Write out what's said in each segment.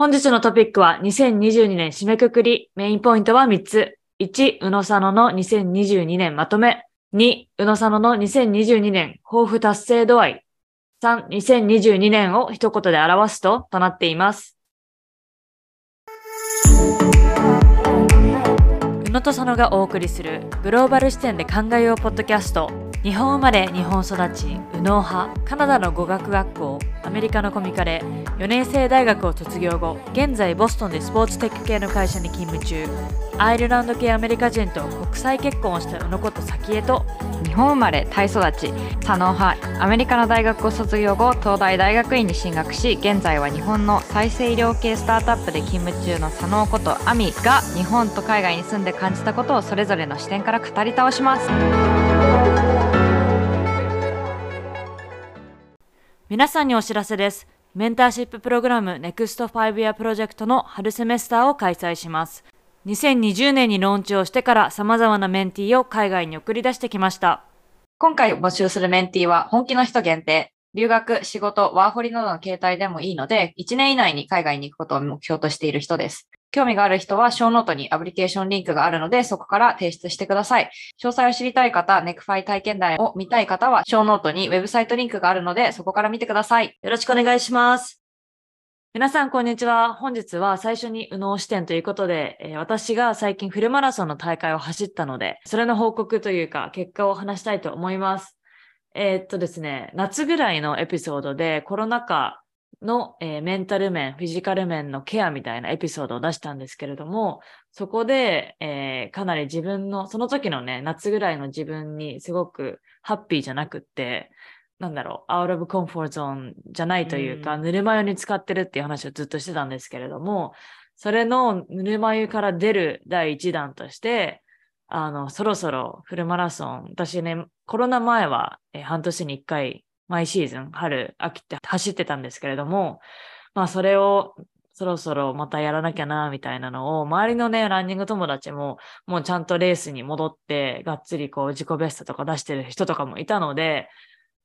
本日のトピックは2022年締めくくり、メインポイントは3つ。1、宇野佐野の2022年まとめ。2、宇野佐野の2022年抱負達成度合い。3、2022年を一言で表すととなっています。宇野と佐野がお送りするグローバル視点で考えようポッドキャスト。日本生まれ、日本育ち、右脳派、カナダの語学学校、アメリカのコミカレ、4年生大学を卒業後、現在ボストンでスポーツテック系の会社に勤務中、アイルランド系アメリカ人と国際結婚をした宇野こと早紀江と、日本生まれタイ育ち佐野派アメリカの大学を卒業後東大大学院に進学し現在は日本の再生医療系スタートアップで勤務中の佐野ことアミが日本と海外に住んで感じたことをそれぞれの視点から語り倒します。皆さんにお知らせです。メンターシッププログラム NEXT 5 Year プロジェクトの春セメスターを開催します。2020年にローンチをしてから様々なメンティーを海外に送り出してきました。今回募集するメンティーは本気の人限定留学、仕事、ワーホリなどの形態でもいいので、1年以内に海外に行くことを目標としている人です。興味がある人は、ショーノートにアプリケーションリンクがあるので、そこから提出してください。詳細を知りたい方、ネクファイ体験談を見たい方は、ショーノートにウェブサイトリンクがあるので、そこから見てください。よろしくお願いします。皆さん、こんにちは。本日は最初に右脳視点ということで、えー私が最近フルマラソンの大会を走ったので、それの報告というか、結果を話したいと思います。えーっとですね、夏ぐらいのエピソードでコロナ禍の、えーメンタル面、フィジカル面のケアみたいなエピソードを出したんですけれども、そこで、えーかなり自分の、その時のね、夏ぐらいの自分にすごくハッピーじゃなくって、なんだろう、アウトオブコンフォートゾーンじゃないというか、うぬるま湯に使ってるっていう話をずっとしてたんですけれども、それのぬるま湯から出る第一弾として、あの、そろそろフルマラソン、私ね、コロナ前は、えー半年に一回、毎シーズン、春、秋って走ってたんですけれども、まあそれをそろそろまたやらなきゃな、みたいなのを、周りのね、ランニング友達も、もうちゃんとレースに戻って、がっつりこう自己ベストとか出してる人とかもいたので、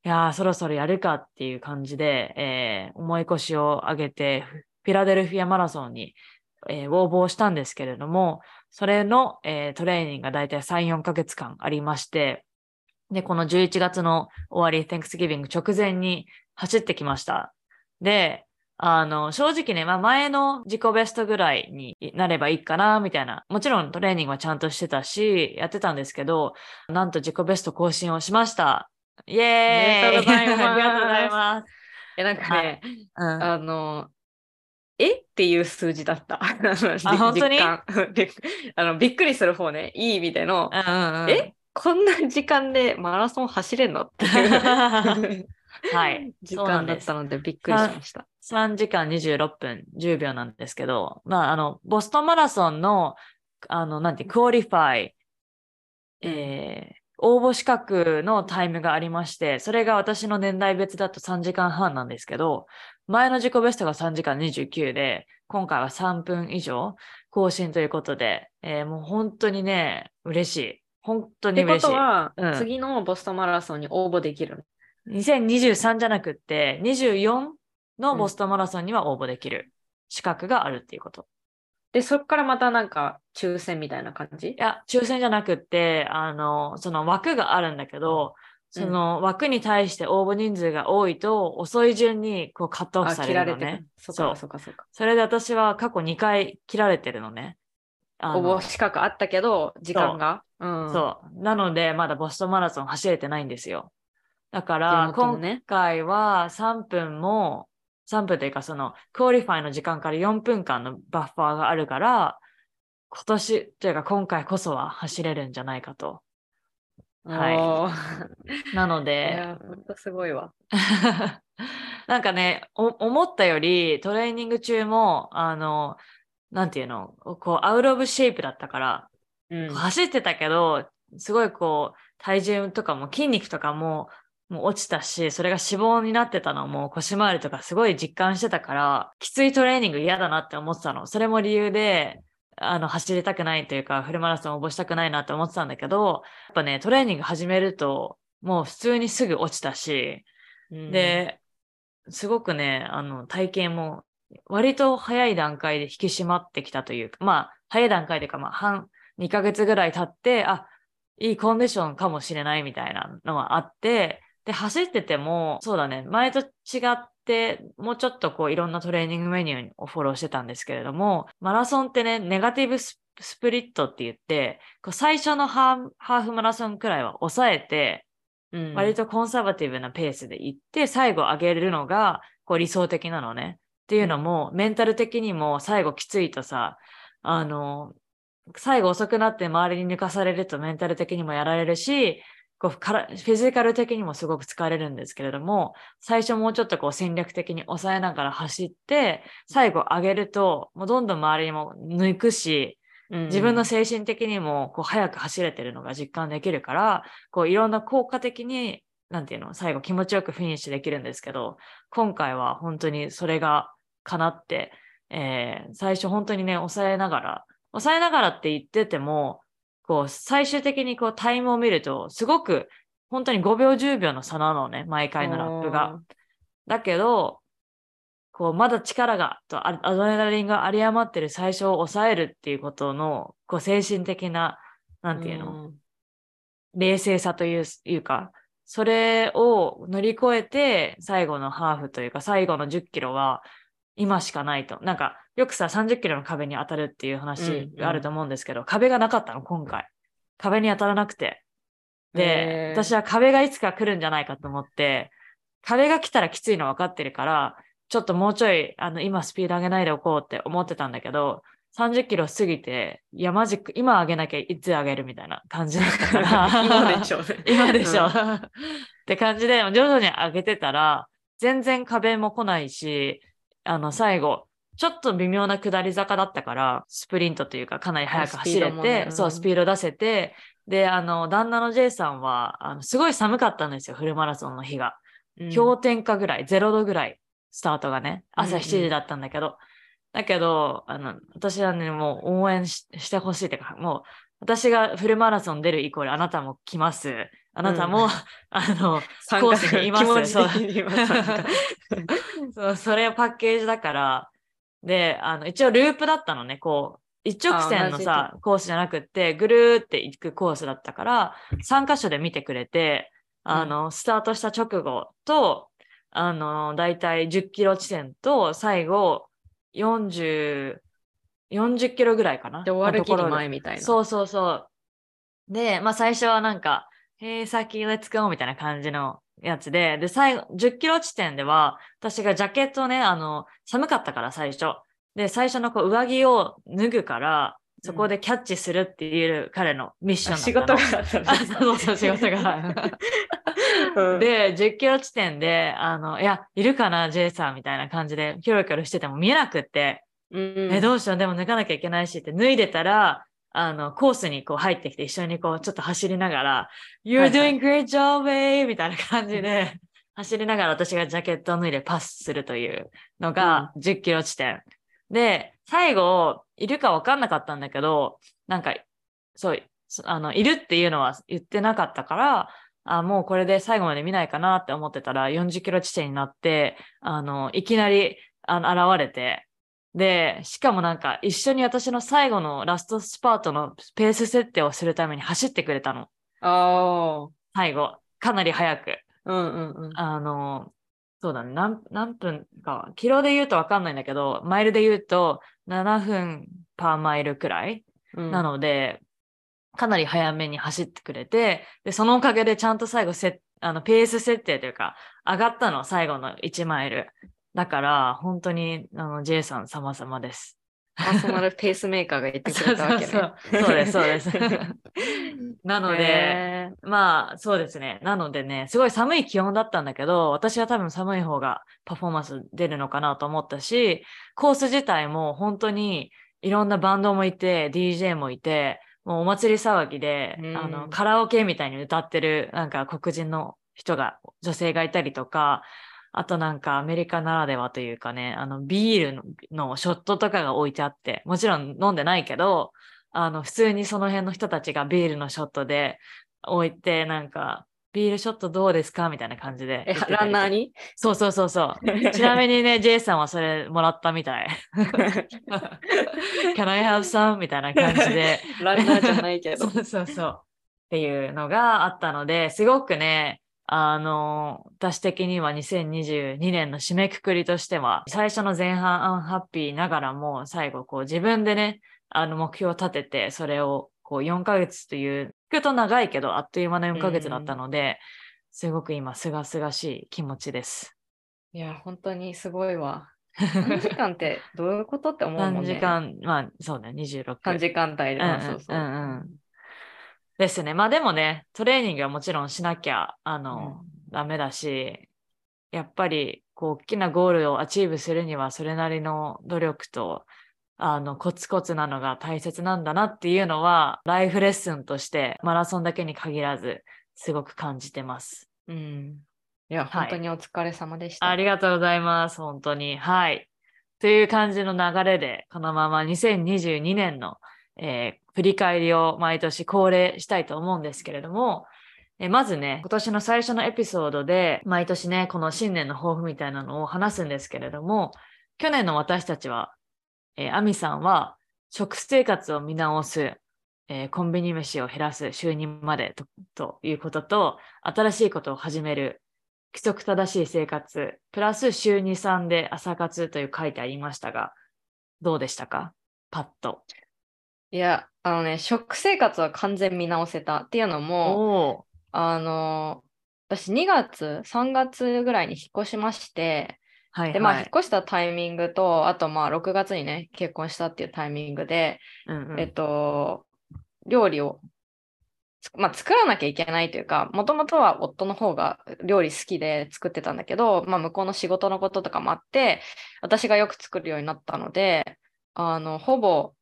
いやー、そろそろやるかっていう感じで、えー重い腰を上げて、フィラデルフィアマラソンに、えー応募したんですけれども、それの、えートレーニングがだいたい3、4ヶ月間ありまして、で、この11月の終わり、Thanksgiving 直前に走ってきました。で、あの、正直ね、まあ前の自己ベストぐらいになればいいかな、みたいな。もちろんトレーニングはちゃんとしてたし、やってたんですけど、なんと自己ベスト更新をしましイエーイおめでとうございますありがとうございます。え、なんかね、うん、あの、えっていう数字だった。あの本当に？あのびっくりする方ね、いいみたいの。うんうんうんえ？こんな時間でマラソン走れんの？って はい。時間だった。のでびっくりしました。3時間26分10秒なんですけど、まあ、あの、ボストンマラソンの、あの、なんて、 qualify、えー応募資格のタイムがありまして、それが私の年代別だと3時間半なんですけど、前の自己ベストが3時間29で、今回は3分以上更新ということで、えーもう本当にね、嬉しい。本当ってこに嬉しい。とは、うん次のボストンマラソンに応募できるの？2023じゃなくって、24のボストンマラソンには応募できる資格があるっていうこと。で、そこからまたなんか抽選みたいな感じ？いや、抽選じゃなくって、あの、その枠があるんだけど、その枠に対して応募人数が多いと、遅い順にこうカットオフあ、さ切られるのねる。。そっそうかそっかそっか。それで私は過去2回切られてるのね。応募資格あったけど、時間が？うん。そう。なので、まだボストンマラソン走れてないんですよ。だから、今回は3分も、3分というか、その、 qualify の時間から4分間のバッファーがあるから、今年、というか今回こそは走れるんじゃないかと。はい なのいで、や、ほんとすごいわ。なんかね、お思ったよりトレーニング中も、あの、なんていうの、こう、 out of shape だったから、うん。走ってたけど、すごいこう、体重とかも筋肉とかも、もう落ちたし、それが脂肪になってたのも腰回りとかすごい実感してたから、きついトレーニング嫌だなって思ってたの。それも理由で、あの、走りたくないというか、フルマラソン応募したくないなって思ってたんだけど、やっぱね、トレーニング始めると、もう普通にすぐ落ちたし、うん、で、すごくね、あの、体型も割と早い段階で引き締まってきたというか、まあ、早い段階でか、まあ、半、2ヶ月ぐらい経って、あ、いいコンディションかもしれないみたいなのがあって、で、走ってても、そうだね、前と違って、もうちょっとこういろんなトレーニングメニューをフォローしてたんですけれども、マラソンってね、ネガティブスプリットって言って、こう最初のハーフマラソンくらいは抑えて、うん、割とコンサバティブなペースで行って、最後上げるのがこう理想的なのね。っていうのも、メンタル的にも最後きついとさ、あの、最後遅くなって周りに抜かされるとメンタル的にもやられるし、こうからフィジカル的にもすごく疲れるんですけれども、最初もうちょっとこう戦略的に抑えながら走って、最後上げると、もうどんどん周りにも抜くし、自分の精神的にもこう早く走れてるのが実感できるから、こういろんな効果的に、なんていうの、最後気持ちよくフィニッシュできるんですけど、今回は本当にそれが叶って、えー、最初本当にね、抑えながら、抑えながらって言ってても、こう、最終的にこうタイムを見ると、すごく本当に5秒10秒の差なのね、毎回のラップが。だけど、こう、まだ力が、とアドレナリンが有り余ってる最初を抑えるっていうことの、こう、精神的な、なんていうの、冷静さといういうか、それを乗り越えて、最後のハーフというか、最後の10キロは、今しかないと。なんか、よくさ、30キロの壁に当たるっていう話があると思うんですけど、うんうん、壁がなかったの、今回。壁に当たらなくて。で、私は壁がいつか来るんじゃないかと思って、壁が来たらきついの分かってるから、ちょっともうちょい、あの、今スピード上げないでおこうって思ってたんだけど、30キロ過ぎて、いや、マジック、今上げなきゃいつ上げるみたいな感じだったから。今でしょ。今でしょ。うって感じで、徐々に上げてたら、全然壁も来ないし、あの、最後、ちょっと微妙な下り坂だったから、スプリントというかかなり速く走れて、ね、そう、スピード出せて、で、あの、旦那の J さんは、あの、すごい寒かったんですよ、フルマラソンの日が。うん、氷点下ぐらい、0度ぐらい、スタートがね、朝7時だったんだけど、うんうん、だけど、あの、私はね、もう応援してほしいというか、もう、私がフルマラソン出るイコールあなたも来ます。あなたも、うん、あの、コースにいます。そう。そうそれパッケージだから、で、あの、一応ループだったのね、こう、一直線のさ、コースじゃなくって、ぐるーって行くコースだったから、3箇所で見てくれて、あの、うん、スタートした直後と、あの、だいたい10キロ地点と、最後、40、40キロぐらいかな。で、終わるきり前みたいな。そうそうそう。で、まあ最初はなんか、へえ、先、レッツゴーみたいな感じのやつで、で、最後、10キロ地点では、私がジャケットをね、あの、寒かったから最初。で、最初のこう上着を脱ぐから、そこでキャッチするっていう彼のミッション仕事があったんそうそう、仕事が。うん、で、10キロ地点で、あの、いや、いるかな、ジェイさんみたいな感じで、キョロキョロしてても見えなくって、うん、え、どうしよう、でも脱がなきゃいけないしって脱いでたら、あの、コースにこう入ってきて一緒にこうちょっと走りながら、You're doing great job, babe! みたいな感じで、走りながら私がジャケットを脱いでパスするというのが10キロ地点。で、最後、いるか分かんなかったんだけど、なんか、そう、あの、いるっていうのは言ってなかったから、あ、もうこれで最後まで見ないかなって思ってたら、40キロ地点になって、あの、いきなり、あの、現れて、で、しかもなんか一緒に私の最後のラストスパートのペース設定をするために走ってくれたの。ああ。最後。かなり早く。うんうんうん。あの、そうだね。何何分か、キロで言うとわかんないんだけど、マイルで言うと7分パーマイルくらい、うん、なので、かなり早めに走ってくれて、で、そのおかげでちゃんと最後せあのペース設定というか、上がったの、最後の1マイル。だから、本当に、あの、J さん様々です。パーソナルペースメーカーが言ってくれたわけね。そうそうです、そうです。なので、まあ、そうですね。なのでね、すごい寒い気温だったんだけど、私は多分寒い方がパフォーマンス出るのかなと思ったし、コース自体も本当にいろんなバンドもいて、DJ もいて、もうお祭り騒ぎで、あの、カラオケみたいに歌ってる、なんか黒人の人が、女性がいたりとか、あとなんかアメリカならではというかね、あのビールのショットとかが置いてあって、もちろん飲んでないけど、あの普通にその辺の人たちがビールのショットで置いて、なんかビールショットどうですかみたいな感じでえランナーに？そうそうそうそう。ちなみにね、ジェイさんはそれもらったみたい。Can I have some? みたいな感じで。ランナーじゃないけどそ。うそうそう。っていうのがあったので、すごくね、あの、私的には2022年の締めくくりとしては、最初の前半アンハッピーながらも、最後こう自分でね、あの目標を立てて、それをこう4ヶ月という、聞くと長いけど、あっという間の4ヶ月だったので、すごく今、すがすがしい気持ちです。いや、本当にすごいわ。3時間ってどういうことって思うも3んね。時間、まあそうね、26。3時間帯で。うんうんあそうそう。うんうんですね。まあでもね、トレーニングはもちろんしなきゃ、あの、ダメだし、やっぱり、こう、大きなゴールを achieve するには、それなりの努力と、あの、コツコツなのが大切なんだなっていうのは、 life lesson として、マラソンだけに限らず、すごく感じてます。うん。いや、はい本当にお疲れ様でした。ありがとうございます。本当に。はい。という感じの流れで、このまま2022年の、えー振り返りを毎年恒例したいと思うんですけれども、えまずね、今年の最初のエピソードで、毎年ね、この新年の抱負みたいなのを話すんですけれども、去年の私たちは、えーアミさんは食生活を見直す、えーコンビニ飯を減らす週2までとということと、新しいことを始める規則正しい生活、プラス週2、3で朝活という書いてありましたが、どうでしたか？パッと。いや、あのね、食生活は完全見直せたっていうのも、あの、私2月、3月ぐらいに引っ越しまして、はいで、まあ、はい。引っ越したタイミングと、あと、まあ、6月にね、結婚したっていうタイミングで、うんうんえっと、料理を、つまあ、作らなきゃいけないというか、もともとは夫の方が料理好きで作ってたんだけど、まあ、向こうの仕事のこととかもあって、私がよく作るようになったので、あの、ほぼ、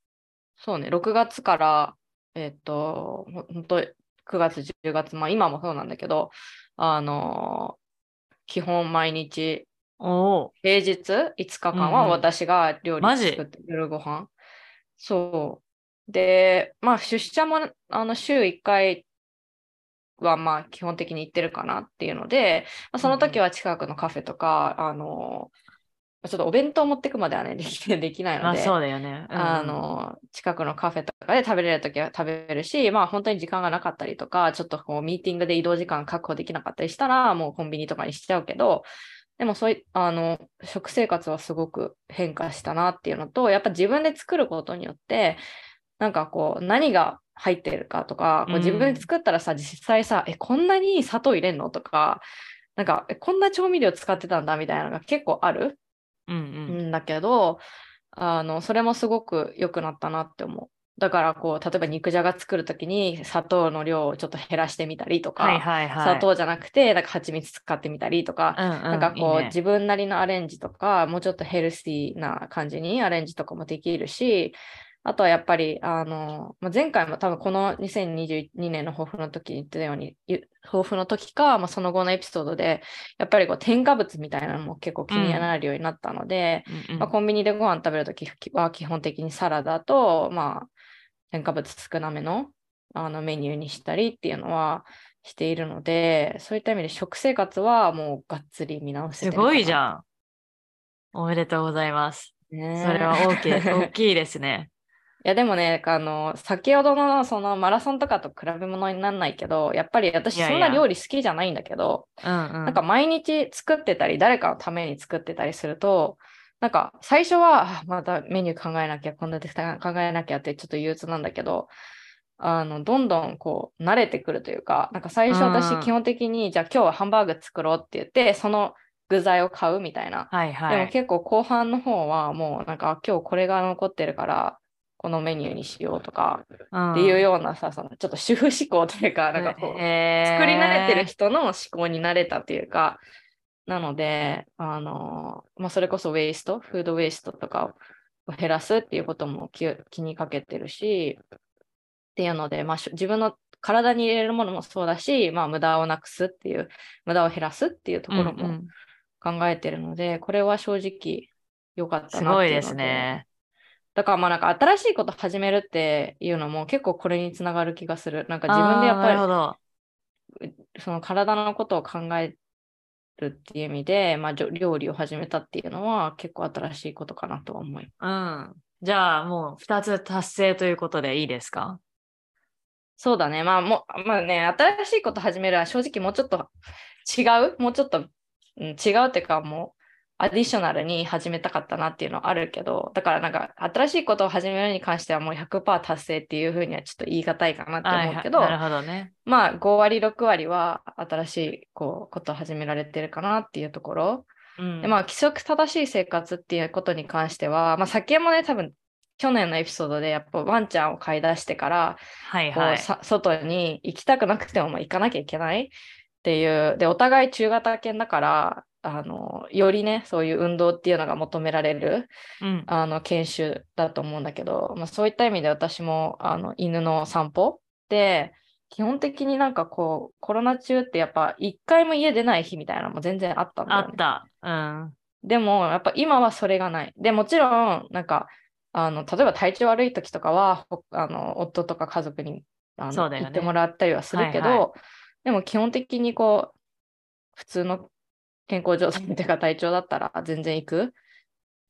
そうね、6月から、えっと、ほ本当9月、10月、まあ、今もそうなんだけど、あの、基本毎日、平日5日間うんうんは私が料理作って夜ご飯。そう。で、まあ出社もあの週1回はまあ基本的に行ってるかなっていうので、まあ、その時は近くのカフェとか、あの、ちょっとお弁当持ってくまではね、でき できないので、まあそうだよね。うんうん。あ、の、近くのカフェとかで食べれるときは食べるし、まあ本当に時間がなかったりとか、ちょっとこうミーティングで移動時間確保できなかったりしたら、もうコンビニとかにしちゃうけど、でもそういう、あの、食生活はすごく変化したなっていうのと、やっぱ自分で作ることによって、なんかこう、何が入ってるかとか、こう自分で作ったらさ、実際さ、え、こんなに砂糖入れんの？とか、なんか、え、こんな調味料使ってたんだみたいなのが結構あるうんうん。んだけど、あの、それもすごく良くなったなって思う。だから、こう、例えば肉じゃが作るときに砂糖の量をちょっと減らしてみたりとか、はいはいはい。砂糖じゃなくて、なんか蜂蜜使ってみたりとか、うんうん、なんかこうね自分なりのアレンジとか、もうちょっとヘルシーな感じにアレンジとかもできるし、あとはやっぱり、あの、まあ、前回も多分この2022年の抱負の時に言ってたように、ゆ抱負の時か、まあ、その後のエピソードで、やっぱりこう添加物みたいなのも結構気になるようになったので、うんうんまあ、コンビニでご飯食べるときは基本的にサラダと、まあ、添加物少なめのあのメニューにしたりっていうのはしているので、そういった意味で食生活はもうがっつり見直せてすごいじゃん。おめでとうございます。それは大きい、大きいですね。いやでもね、あの、先ほどのそのマラソンとかと比べ物にならないけど、やっぱり私そんな料理好きじゃないんだけど。なんか毎日作ってたり、誰かのために作ってたりすると、なんか最初は、あまたメニュー考えなきゃ、こんなで考えなきゃってちょっと憂鬱なんだけど、あの、どんどんこう、慣れてくるというか、なんか最初うん私基本的に、じゃあ今日はハンバーグ作ろうって言って、その具材を買うみたいな。はいはい。でも結構後半の方はもうなんかあ今日これが残ってるから、このメニューにしようとかうん。っていうようなさ、そのちょっと主婦思考というか、なんかこう、作り慣れてる人の思考に慣れたっていうか、なので、あのまあ、それこそウェイスト、フードウェイストとかを減らすっていうことも気気にかけてるし、っていうので、まあ、し自分の体に入れるものもそうだし、まあ、無駄をなくすっていう、無駄を減らすっていうところもうんうん。考えてるので、これは正直良かったなすごいですね。だからまあなんか新しいこと始めるっていうのも結構これにつながる気がする。なんか自分でやっぱりその体のことを考えるっていう意味で、まあ、料理を始めたっていうのは結構新しいことかなとは思います。うん。じゃあもう2つ達成ということでいいですか？そうだね。まあもう、まあね、新しいこと始めるは正直もうちょっと違う？もうちょっと、うん、違うっていうかもうアディショナルに始めたかったなっていうのはあるけど、だからなんか新しいことを始めるに関してはもう100%達成っていうふうにはちょっと言い難いかなって思うけど、はいはいなるほどね。まあ5割、6割は新しいこうことを始められてるかなっていうところ。うんでまあ規則正しい生活っていうことに関しては、まあ先もね、多分去年のエピソードでやっぱワンちゃんを飼い出してから、はいはい。さ外に行きたくなくてもまあ行かなきゃいけないっていう、で、お互い中型犬だから、あの、よりね、そういう運動っていうのが求められる、うん。あの、研修だと思うんだけど、まあ、そういった意味で私も、あの、犬の散歩で、基本的になんかこう、コロナ中ってやっぱ一回も家出ない日みたいなのも全然あったんだよね。あった。うん。でも、やっぱ今はそれがない。で、もちろん、なんか、あの、例えば体調悪い時とかは、ほあの、夫とか家族に、あのね行ってもらったりはするけど、はいはでも基本的にこう、普通の健康状態というか体調だったら全然行く？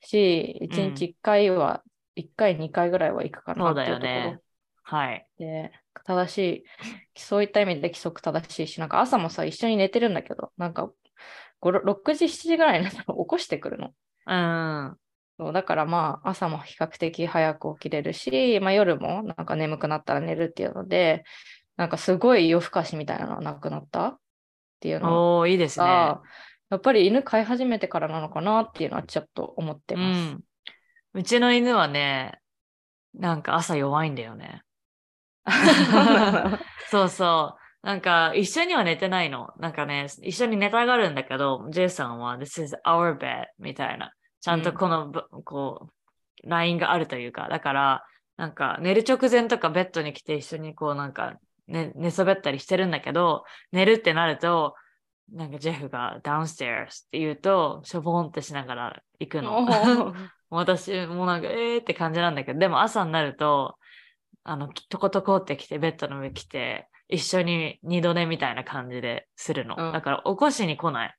し、うん1日1回は、1回、2回ぐらいは行くかなそうだっていうところよね。はい。で、正しい、そういった意味で規則正しいし、なんか朝もさ、一緒に寝てるんだけど、なんか、5 6時、7時ぐらいになったら起こしてくるの。うん。そうだからまあ朝も比較的早く起きれるし、まあ、夜もなんか眠くなったら寝るっていうので、なんかすごい夜更かしみたいなのはなくなったっていうのおー、いいですね。が、やっぱり犬飼い始めてからなのかなっていうのはちょっと思ってうます。ん。うちの犬はね、なんか朝弱いんだよね。そうそう。なんか一緒には寝てないの。なんかね、一緒に寝たがるんだけど、ジェイさんは This is our bed みたいな。ちゃんとこのぶ、こう、ラインがあるというか、だから、なんか寝る直前とかベッドに来て一緒にこうなんか、ね、寝そべったりしてるんだけど、寝るってなると、なんかジェフが downstairs って言うと、しょぼんってしながら行くの。私もなんか、えーって感じなんだけど、でも朝になると、あの、とことこってきて、ベッドの上来て、一緒に二度寝みたいな感じでするの。うんだから、起こしに来ない。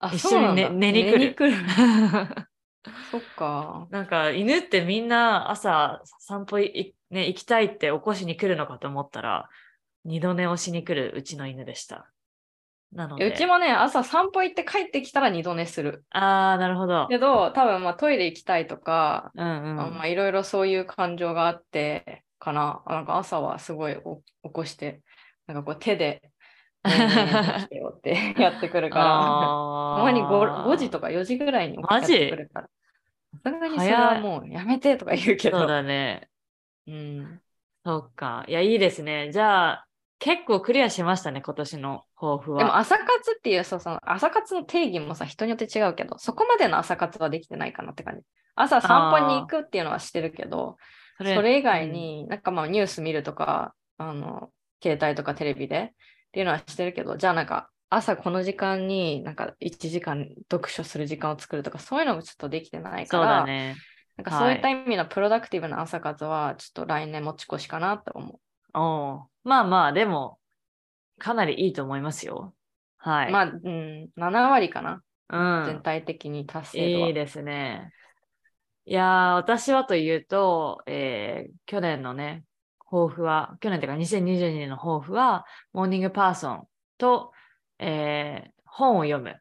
あ一緒に寝そうなんだ寝に来る来る そっか。なんか、犬ってみんな朝散歩い、ね、行きたいって起こしに来るのかと思ったら、二度寝をしに来るうちの犬でした。なので。うちもね、朝散歩行って帰ってきたら二度寝する。ああ、なるほど。けど、多分まあトイレ行きたいとか、うんうん。あまあいろいろそういう感情があってかな。なんか朝はすごいお起こして、なんかこう手で、ってやってくるから、たまに 5, 5時とか4時ぐらいに起きてくるから。さすがにそれはもうやめてとか言うけど。そうだね。うん、そっか。いや、いいですね。じゃあ、結構クリアしましたね、今年の抱負は。でも朝活っていうそうその朝活の定義もさ人によって違うけどそこまでの朝活はできてないかなって感じ。朝散歩に行くっていうのはしてるけどそそれ以外、に、なんかまあニュース見るとか、あの、携帯とかテレビでっていうのはしてるけど、じゃあなんか朝この時間になんか1時間読書する時間を作るとか、そういうのもちょっとできてないから、だね。なんかそういった意味のプロダクティブな朝活はちょっと来年持ち越しかなと思おうまあまあ、でも、かなりいいと思いますよ。はう。い。まあ、うん、7割かな、うん、全体的に達成度は。いいですね。いやー、私はというと、えー去年のね、抱負は、去年というか2022年の抱負は、 morning person と、えー本を読む。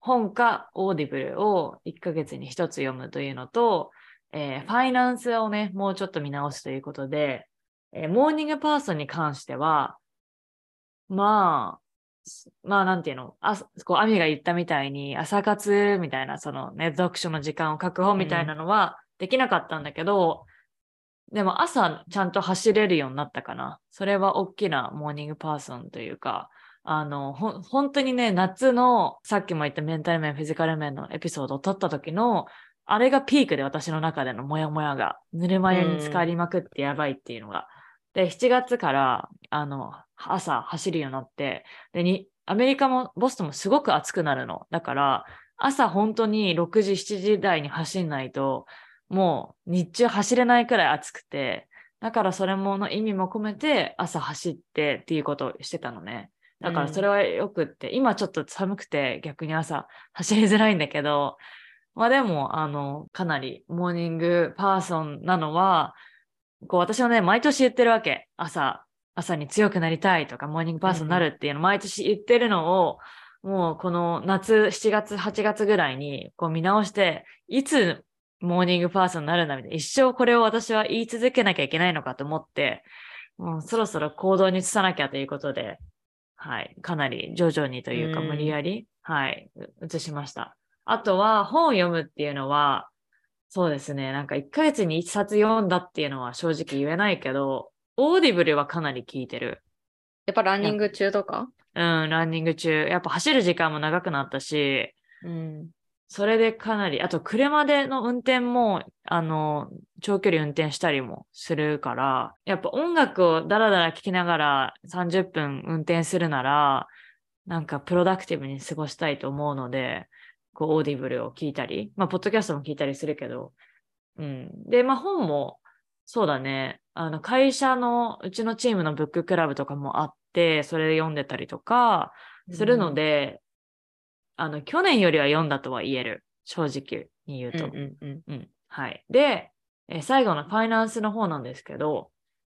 本か Audible を1ヶ月に1つ読むというのと、えーファイナンスをね、もうちょっと見直すということで、えー morning person に関しては、まあ、まあ、なんていうの、あこう、アミが言ったみたいに、朝活みたいな、そのね、読書の時間を確保みたいなのはできなかったんだけど、でも朝ちゃんと走れるようになったかな。それは大きなモーニングパーソンというか、あの、ほん、本当にね、夏の、さっきも言ったメンタル面、フィジカル面のエピソードを撮った時の、あれがピークで私の中でのモヤモヤが、ぬるま湯に浸かりまくってやばいっていうのが。で、7月から、あの、朝走るようになって、で、に、アメリカも、ボストンもすごく暑くなるの。だから、朝本当に6時、7時台に走んないと、もう日中走れないくらい暑くて、だからそれもの意味も込めて朝走ってっていうことをしてたのね。だからそれはよくって、今ちょっと寒くて逆に朝走りづらいんだけど、まあでも、あの、かなり morning person なのは、こう私はね、毎年言ってるわけ。朝、朝に強くなりたいとか、 morning person になるっていうのを毎年言ってるのを、もうこの夏、7月、8月ぐらいにこう見直して、いつmorning person になるんだみたいな。一生これを私は言い続けなきゃいけないのかと思って、もうそろそろ行動に移さなきゃということで、はい、かなり徐々にというかうん無理やり、はい、移しました。あとは本を読むっていうのは、そうですね、なんか1ヶ月に1冊読んだっていうのは正直言えないけど、 Audible はかなり聞いてる。やっぱランニング中とか？うん、ランニング中。やっぱ走る時間も長くなったし、うん。それでかなり、あと車での運転も、あの、長距離運転したりもするから、やっぱ音楽をダラダラ聴きながら30分運転するなら、なんか productive に過ごしたいと思うので、こう、オーディブルを聞いたり、まあ、ポッドキャストも聞いたりするけど、うん。で、まあ、本も、そうだね、あの、会社の、うちのチームの book club とかもあって、それで読んでたりとか、するので、あの、去年よりは読んだとは言える。正直に言ううん、と。うんうんうん。うん。はい。で、えー最後のファイナンスの方なんですけど、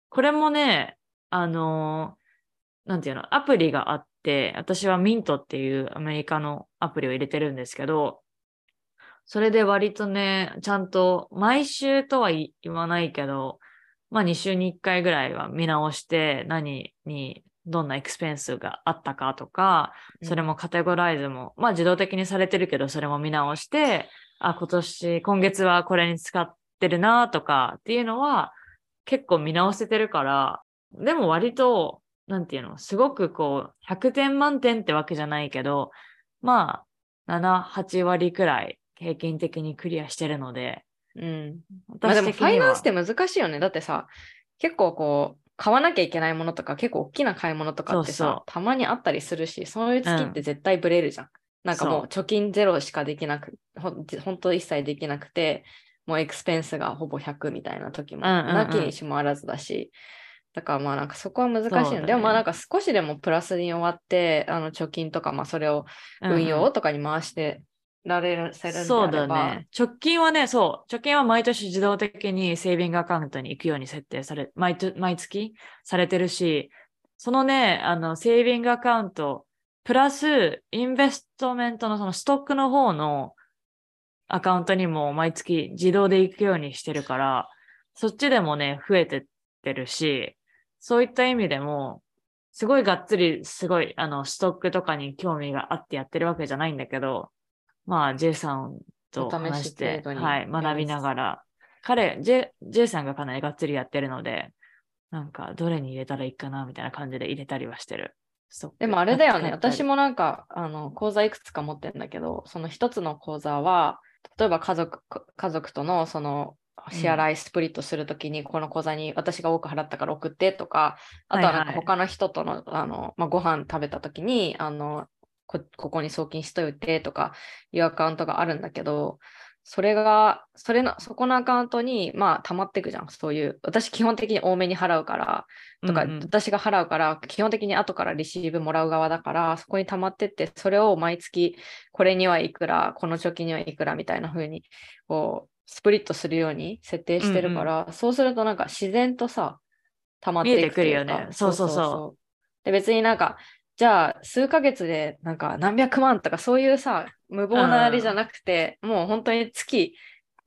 これもね、あのーなんていうの、アプリがあって、私はミントっていうアメリカのアプリを入れてるんですけど、それで割とね、ちゃんと毎週とは言言わないけど、まあ2週に1回ぐらいは見直して、何にどんなエクスペンスがあったかとか、それもカテゴライズも、まあ自動的にされてるけど、それも見直して、あ、今年、今月はこれに使ってるなとかっていうのは結構見直せてるから、でも割と、なんていうの、すごくこう、100点満点ってわけじゃないけど、まあ、7、8割くらい平均的にクリアしてるので、うん。まあでもファイナンスって難しいよね。だってさ、結構こう、買わなきゃいけないものとか、結構大きな買い物とかってさ、そうそう。たまにあったりするし、そういう月って絶対ブレるじゃん。なんかもう貯金ゼロしかできなく、ほん本当一切できなくて、もうエクスペンスがほぼ100みたいな時も、うんうんうん。なきにしもあらずだし、だからまあなんかそこは難しいの、ね。でもまあなんか少しでもプラスに終わって、あの貯金とか、まあそれを運用とかに回してられる、せるんであれば。そうだね。直近はね、そう。貯金は毎年自動的にセービングアカウントに行くように設定され、毎と毎月されてるし、そのね、あの、セービングアカウント、プラス、インベストメントのそのストックの方のアカウントにも毎月自動で行くようにしてるから、そっちでもね、増えてってるし、そういった意味でも、すごいがっつり、すごい、あの、ストックとかに興味があってやってるわけじゃないんだけど、まあ、J さんとお試し話して、程度にはい、学びながら、彼、J、J さんがかなりがっつりやってるので、なんか、どれに入れたらいいかな、みたいな感じで入れたりはしてる。でもあれだよね、私もなんか、あの、口座いくつか持ってんだけど、その一つの口座は、例えば家族、家族とのその、支払いスプリットするときに、この口座に私が多く払ったから送ってとか、あとはなんか他の人との、あの、まあ、ご飯食べたときに、あの、こここに送金しといてとかいうアカウントがあるんだけど、それが、それの、そこのアカウントに、まあ、溜まっていくじゃん。そういう、私基本的に多めに払うから、とか、うんうん。私が払うから、基本的に後からレシーブもらう側だから、そこに溜まってって、それを毎月、これにはいくら、この貯金にはいくらみたいな風に、こう、スプリットするように設定してるから、そうするとなんか自然とさ、溜まっていくてくるよね。そうそうそう。で、別になんか、じゃあ、数ヶ月でなんか何百万とかそういうさ、無謀なあれじゃなくて、もう本当に月、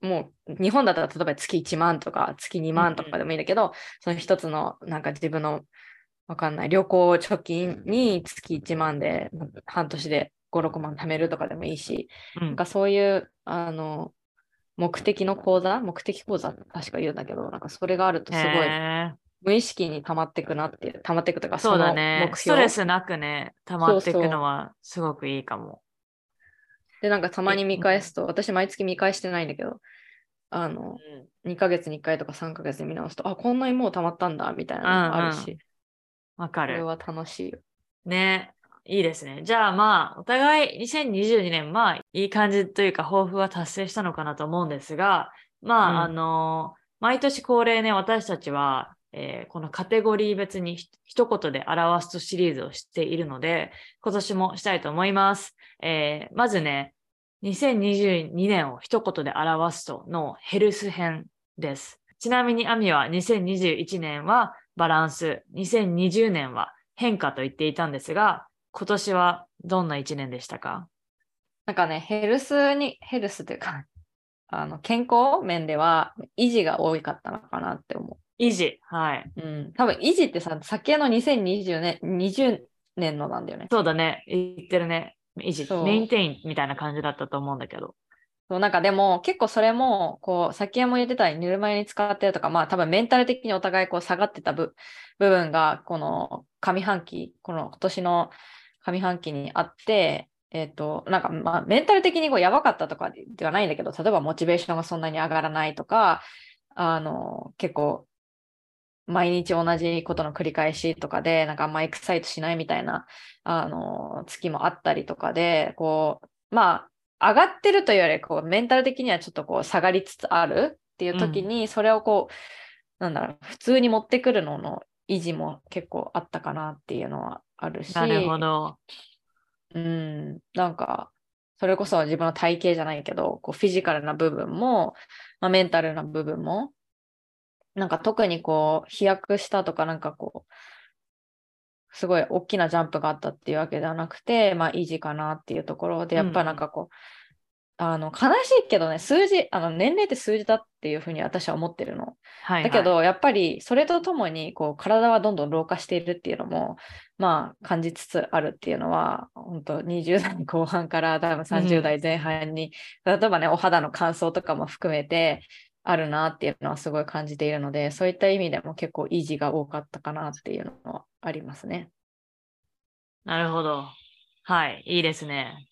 もう日本だったら例えば月1万とか月2万とかでもいいんだけど、その一つのなんか自分のわかんない旅行貯金に月1万で半年で5、6万貯めるとかでもいいし、うん。なんかそういうあの目的の口座、目的口座？確か言うんだけど、なんかそれがあるとすごい無意識に溜まっていくなっていう、溜まっていくとか、そうだのね。目標？ストレスなくね、溜まっていくそうそうのはすごくいいかも。で、なんかたまに見返すと、私毎月見返してないんだけど、あの、2ヶ月に1回とか3ヶ月で見直すと、あ、こんなにもう溜まったんだ、みたいなのがあるうんうし、わかる。これは楽しいよ。ね。いいですね。じゃあまあ、お互い2022年、まあ、いい感じというか、抱負は達成したのかなと思うんですが、まあ、うんあの、毎年恒例ね、私たちは、えーこのカテゴリー別にひ一言で表すとシリーズをしているので、今年もしたいと思います。えーまずね、2022年を一言で表すとのヘルス編です。ちなみにアミは2021年はバランス、2020年は変化と言っていたんですが、今年はどんな1年でしたか？なんかね、ヘルスに、ヘルスというか、あの健康面では維持が多かったのかなって思維持？はい。う。うん。多分維持ってさ、先の2020年、20年のなんだよね。そうだね。言ってるね。維持。メインテインみたいな感じだったと思うんだけど。そうなんかでも結構それもこうも言ってたようにぬるま湯に使ってるとかまあ多分メンタル的にお互いこう下がってた部部分がこの上半期この今年の上半期にあってえっ、となんかまあメンタル的にこうやばかったとかではないんだけど例えばモチベーションがそんなに上がらないとかあの結構毎日同じことの繰り返しとかでなんかあんまエクサイトしないみたいなあの月もあったりとかでこうまあ上がってるというよりこうメンタル的にはちょっとこう下がりつつあるっていう時にそれをこう、なんだろう普通に持ってくるのの維持も結構あったかなっていうのはあるしなるほど。うんなんかそれこそ自分の体型じゃないけどこうフィジカルな部分も、まあ、メンタルな部分もなんか特にこう飛躍したとかなんかこうすごい大きなジャンプがあったっていうわけではなくて、まあ、維持かなっていうところで、やっぱなんかこう、あの悲しいけどね、数字、あの年齢って数字だっていうふうに私は思ってるの。はい、はい。だけど、やっぱりそれとともにこう体はどんどん老化しているっていうのも、まあ、感じつつあるっていうのは、本当20代後半から多分30代前半に、例えばね、お肌の乾燥とかも含めて、あるなっていうのはすごい感じているので、そういった意味でも結構維持が多かったかなっていうのはありますね。なるほど。はい、いいですね。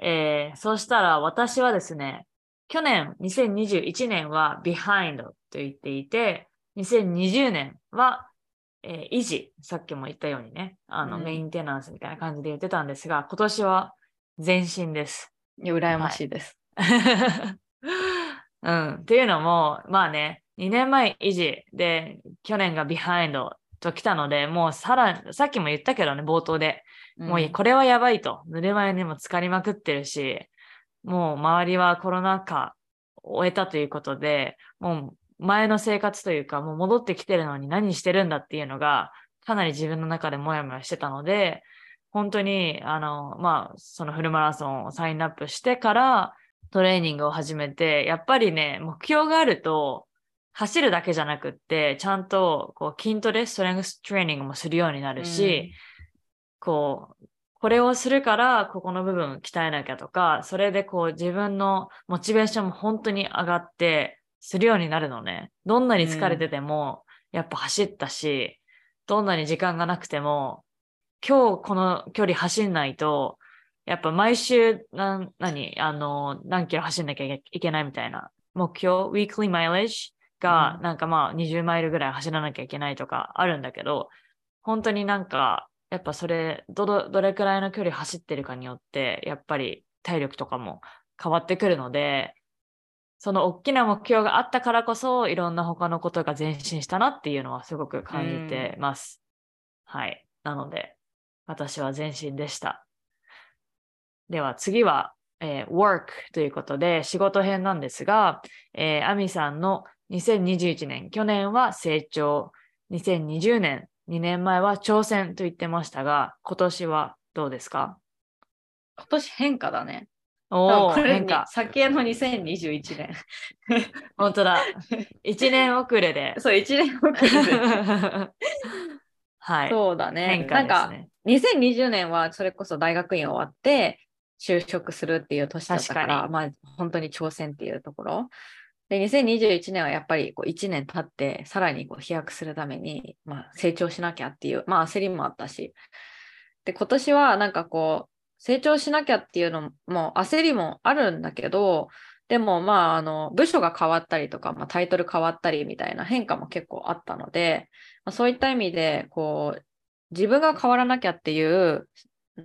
えー、そうしたら私はですね、去年2021年は behind と言っていて、2020年は、えー維持、さっきも言ったようにね、あの、うんメインテナンスみたいな感じで言ってたんですが、今年は前進です。いや羨ましいです。うん。っていうのも、まあね、2年前維持で、去年が behind と来たので、もうさらに、さっきも言ったけどね、冒頭で。もういんこれはやばいと。ぬるま湯にも浸かりまくってるし、もう周りはコロナ禍を終えたということで、もう前の生活というか、もう戻ってきてるのに何してるんだっていうのが、かなり自分の中でモヤモヤしてたので、本当に、あの、まあ、そのフルマラソンをサインアップしてからトレーニングを始めて、やっぱりね、目標があると、走るだけじゃなくって、ちゃんとこう筋トレ、ストレングストレーニングもするようになるし、こう、これをするから、ここの部分鍛えなきゃとか、それでこう自分のモチベーションも本当に上がって、するようになるのね。どんなに疲れてても、やっぱ走ったし、どんなに時間がなくても、今日この距離走んないと、やっぱ毎週、何、あの、何キロ走んなきゃいけないみたいな目標、weekly mileage がう、んなんかまあ20マイルぐらい走らなきゃいけないとかあるんだけど、本当になんか、やっぱそれ、どど、どれくらいの距離走ってるかによって、やっぱり体力とかも変わってくるので、その大きな目標があったからこそ、いろんな他のことが前進したなっていうのはすごく感じてます。はい。なので、私は前進でした。では次は、えー work ということで仕事編なんですが、えー、アミさんの2021年、去年は成長、2020年、2年前は挑戦と言ってましたが、今年はどうですか？今年変化だね。おお、変化。先への2021年。本当だ。1年遅れで。そう、1年遅れで。はい。そうだね。変化ですね。2020年はそれこそ大学院終わって就職するっていう年だったから、まあ本当に挑戦っていうところ。で、2021年はやっぱりこう1年経ってさらにこう飛躍するために、まあ、成長しなきゃっていう、まあ焦りもあったし。で、今年はなんかこう成長しなきゃっていうのも焦りもあるんだけど、でもまああの部署が変わったりとか、まあ、タイトル変わったりみたいな変化も結構あったので、まあ、そういった意味でこう自分が変わらなきゃっていう、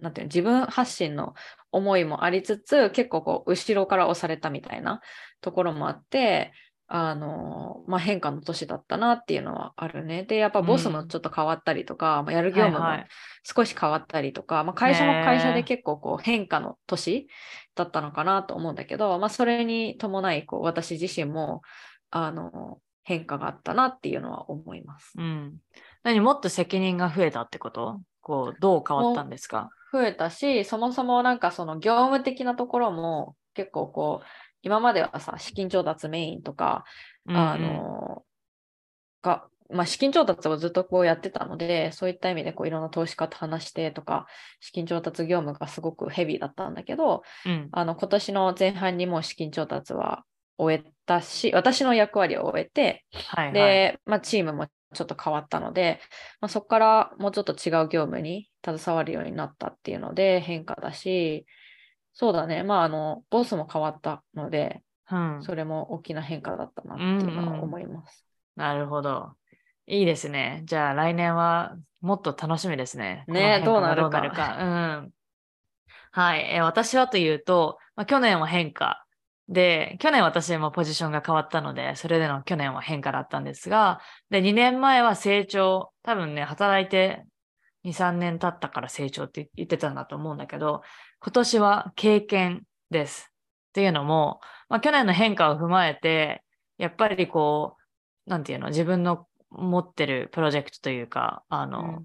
なんていうの自分発信の思いもありつつ、結構こう、後ろから押されたみたいなところもあって、あの、まあ、変化の年だったなっていうのはあるね。で、やっぱボスもちょっと変わったりとか、まあ、やる業務もはいはい少し変わったりとか、まあ、会社も会社で結構こう変化の年だったのかなと思うんだけど、まあ、それに伴いこう私自身もあの変化があったなっていうのは思います。うん。何もっと責任が増えたってこと？こう、どう変わったんですか？増えたし、そもそもなんかその業務的なところも結構こう、今まではさ、資金調達メインとか、あ、の、が、まあ、資金調達をずっとこうやってたので、そういった意味でこういろんな投資家と話してとか、資金調達業務がすごくヘビーだったんだけど、うんうん。あの今年の前半にもう資金調達は終えたし、私の役割を終えて、はいはい。で、まあ、チームもちょっと変わったので、まあ、そこからもうちょっと違う業務に携わるようになったっていうので変化だし、そうだね、まあ、あの、ボスも変わったので、うん、それも大きな変化だったなっていうのは思います。なるほど。いいですね。じゃあ来年はもっと楽しみですね。ねどうなるか。うん。はい。えー私はというと、まあ、去年は変化。で、去年私もポジションが変わったので、それでの去年は変化だったんですが、で、2年前は成長。多分ね、働いて2、3年経ったから成長って言ってたんだと思うんだけど、今年は経験です。っていうのも、まあ、去年の変化を踏まえて、やっぱりこう、なんていうの、自分の持ってるプロジェクトというか、あの、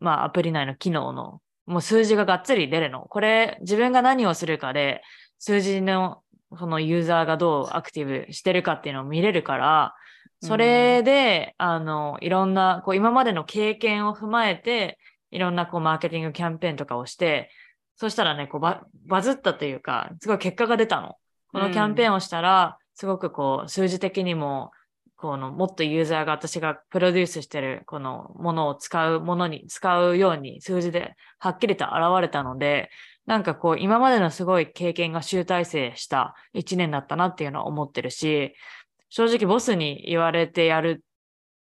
まあ、アプリ内の機能の、もう数字ががっつり出るの。これ、自分が何をするかで、数字の、そのユーザーがどうアクティブしてるかっていうのを見れるから、それで、あの、いろんな、こう、今までの経験を踏まえて、いろんな、こう、マーケティングキャンペーンとかをして、そしたらね、こうバ、バズったというか、すごい結果が出たの。このキャンペーンをしたら、すごくこう、数字的にも、この、もっとユーザーが私がプロデュースしてる、このものを使うものに、使うように数字ではっきりと現れたので、なんかこう、今までのすごい経験が集大成した一年だったなっていうのは思ってるし、正直ボスに言われてやる、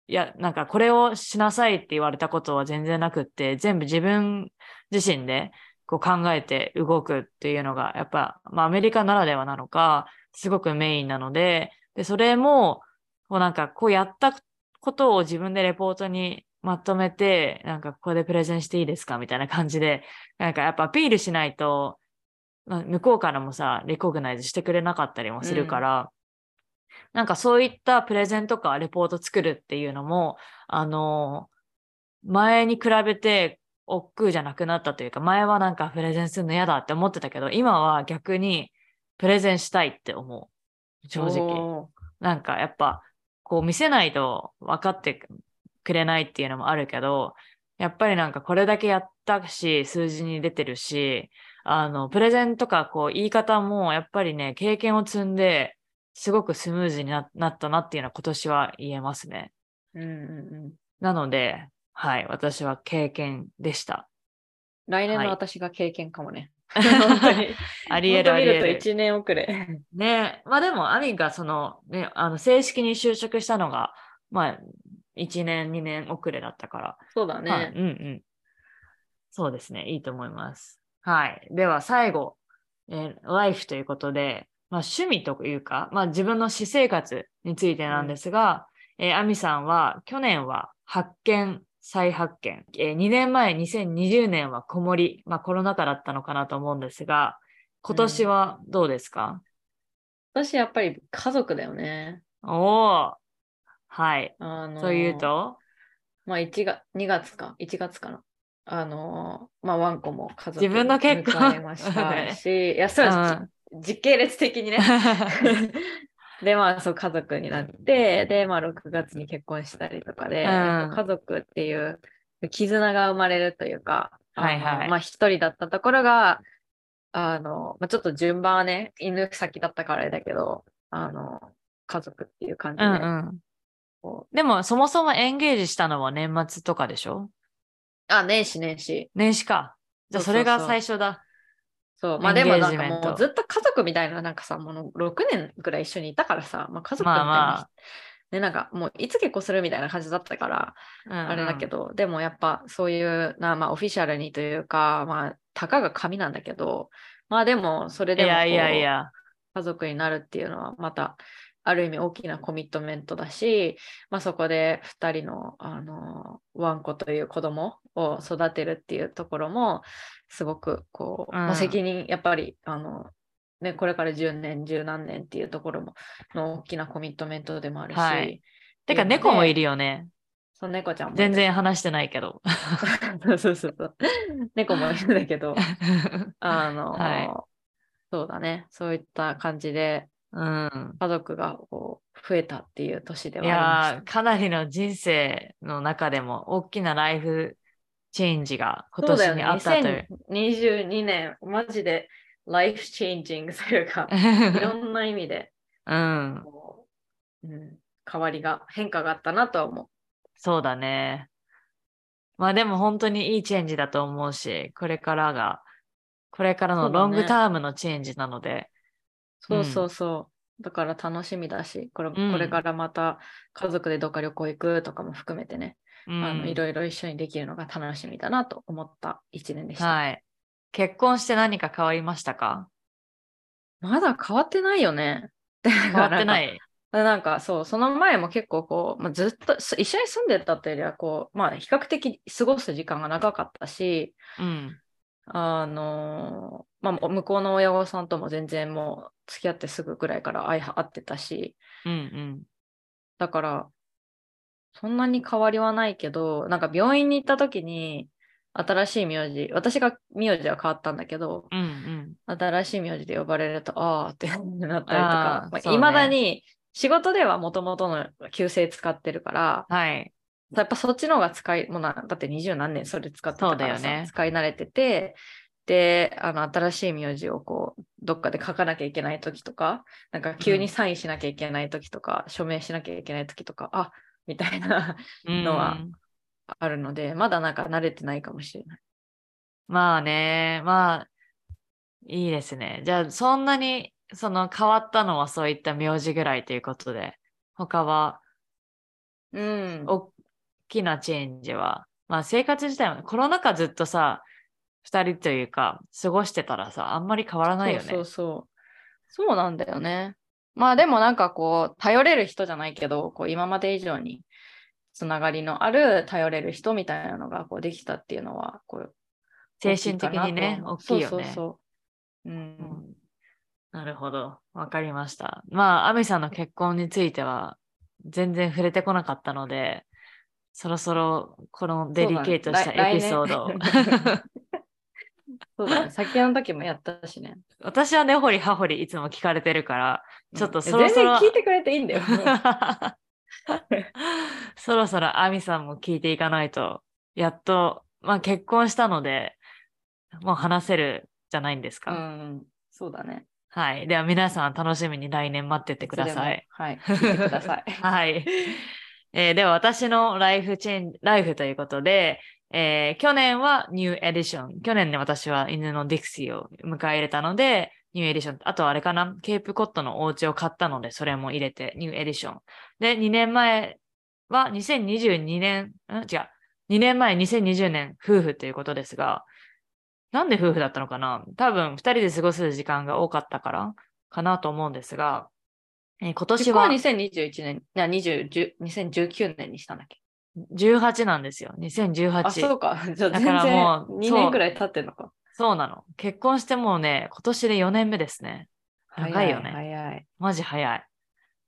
いや、なんかこれをしなさいって言われたことは全然なくって、全部自分自身でこう考えて動くっていうのが、やっぱ、まあアメリカならではなのか、すごくメインなので、で、それも、こうなんかこうやったことを自分でレポートにまとめて、なんかここでプレゼンしていいですかみたいな感じで、なんかやっぱアピールしないと、まあ向こうからもさ、レコグナイズしてくれなかったりもするから、なんかそういったプレゼンとかレポート作るっていうのも、あの、前に比べて億劫じゃなくなったというか、前はなんかプレゼンするの嫌だって思ってたけど、今は逆にプレゼンしたいって思う。正直。直。なんかやっぱ、こう見せないと分かってくれないっていうのもあるけど、やっぱりなんかこれだけやったし、数字に出てるし、あの、プレゼンとかこう言い方もやっぱりね、経験を積んで、すごくスムーズにななったなっていうのは今年は言えますね。うんうんうん。なので、はい、私は経験でした。来年のはい私が経験かもね。本当に。ありえるありえるる。と1年遅れ。ねまあでも、アミがその、ね、あの、正式に就職したのが、まあ、1年、2年遅れだったから、そうだはい、ね。うんうん。そうですね。いいと思います。はい。では最後、えーライフということで、まあ趣味というか、まあ自分の私生活についてなんですが、えーアミさんは去年は発見、再発見、え2年前2020年は子守り、まあコロナ禍だったのかなと思うんですが、今年はどうですか、私やっぱり家族だよね。おーはい。あのーそういうと、まあ1月、2月か、1月かな。あのーまあワンコも家族自分の結婚迎えました し、いや、そうです。時系列的にね。で、まあ、そう、家族になって、で、まあ、6月に結婚したりとかで、うん家族っていう絆が生まれるというか、はいはいまあ、一人だったところが、あの、まあ、ちょっと順番はね、犬先だったからあれだけど、あの、家族っていう感じで、うんうん。でも、そもそもエンゲージしたのは年末とかでしょ？あ、年始年始。年始か。じゃあ、そそうそうそうれが最初だ。そう、まあでもなんかエンゲージメントもうずっと家族みたいな、なんかさ、もう6年ぐらい一緒にいたからさ、まあ家族みたいな、まあまあね、なんかもういつ結婚するみたいな感じだったから、あれだけど、でもやっぱそういうな、まあオフィシャルにというか、まあたかが紙なんだけど、まあでもそれでもいやいやいや。家族になるっていうのはまたある意味大きなコミットメントだし、まあ、そこで2人のあのワンコという子供を育てるっていうところもすごくこう、責任やっぱりあの、ね、これから10年十何年っていうところもの大きなコミットメントでもあるし、はいてか猫もいるよね。その猫ちゃんも全然話してないけど。そうそうそう猫もいるんだけど あの、はいそうだねそういった感じでうん。家族がこう増えたっていう年でいはありまかなりの人生の中でも大きなライフチェンジが今年にあったという。2022年マジでライフチェンジングというか いろんな意味でうん、こう、うん、変わりが変化があったなとは思う。そうだね。まあでも本当にいいチェンジだと思うし、これからが、これからのロングタームのチェンジなので、そうそうそう。だから楽しみだしこれ、うんこれからまた家族でどっか旅行行くとかも含めてね、うんあのいろいろ一緒にできるのが楽しみだなと思った一年でした。はい。結婚して何か変わりましたか？まだ変わってないよね。変。変わってないい。なんかそう、その前も結構こう、まあ、ずっとす一緒に住んでたっていうよりはこう、まあ比較的過ごす時間が長かったし、うん。あのまあ向こうの親御さんとも全然もう付き合ってすぐぐらいから会ってたし、うんうん。だから、そんなに変わりはないけど、なんか病院に行った時に、新しい名字、私が名字は変わったんだけど、うんうん。新しい名字で呼ばれると、ああってなったりとかいまだに仕事ではもともとの旧姓使ってるから、はい。やっぱそっちの方が使い、もうなだって二十何年それ使ってたからね使い慣れてて、で、あの、新しい名字をこう、どっかで書かなきゃいけない時とか、なんか急にサインしなきゃいけない時とか、署名しなきゃいけない時とか、あ、みたいなのはうんあるので、まだなんか慣れてないかもしれない。まあね、まあ、いいですね。じゃあ、そんなに、その変わったのはそういった名字ぐらいということで、他は？うん。大きなチェンジは、まあ生活自体も、コロナ禍ずっとさ、二人というか、過ごしてたらさ、あんまり変わらないよね。そうそうそう。そうなんだよね。まあでもなんかこう、頼れる人じゃないけど、こう今まで以上につながりのある頼れる人みたいなのがこうできたっていうのは、こう、精神的にね、大きいよね。そうそうそう。うん。うんなるほど。わかりました。まあ、アミさんの結婚については、全然触れてこなかったので、そろそろこのデリケートしたエピソードを。そうだね。先の時もやったしね。私は根掘り葉掘りいつも聞かれてるから、ちょっとうんそろそろ全然聞いてくれていいんだよ。そろそろアミさんも聞いていかないと、やっと、まあ結婚したので、もう話せるじゃないんですうか。ん。そうだね。はい。では皆さん楽しみに来年待っててください。。はい。聞いてくださいはい。えーでは私の life change、life ということで、えー去年は new addition。去年ね、私は犬のディクシーを迎え入れたので、 new addition。あとあれかな、ケープコッドのお家を買ったので、それも入れて、 new addition。で、2年前は2022年、ん？違う。2年前2020年夫婦ということですが、なんで夫婦だったのかな？多分2人で過ごす時間が多かったからかなと思うんですが、えー今年は結婚は2021年、いや20 10 2019年にしたんだっけ？18なんですよ。2018。あ、そうか。じゃあ全だから然もう2年くらい経ってんのか。そうなの。結婚してもうね、今年で4年目ですね。長いよね。早い。マジ早い。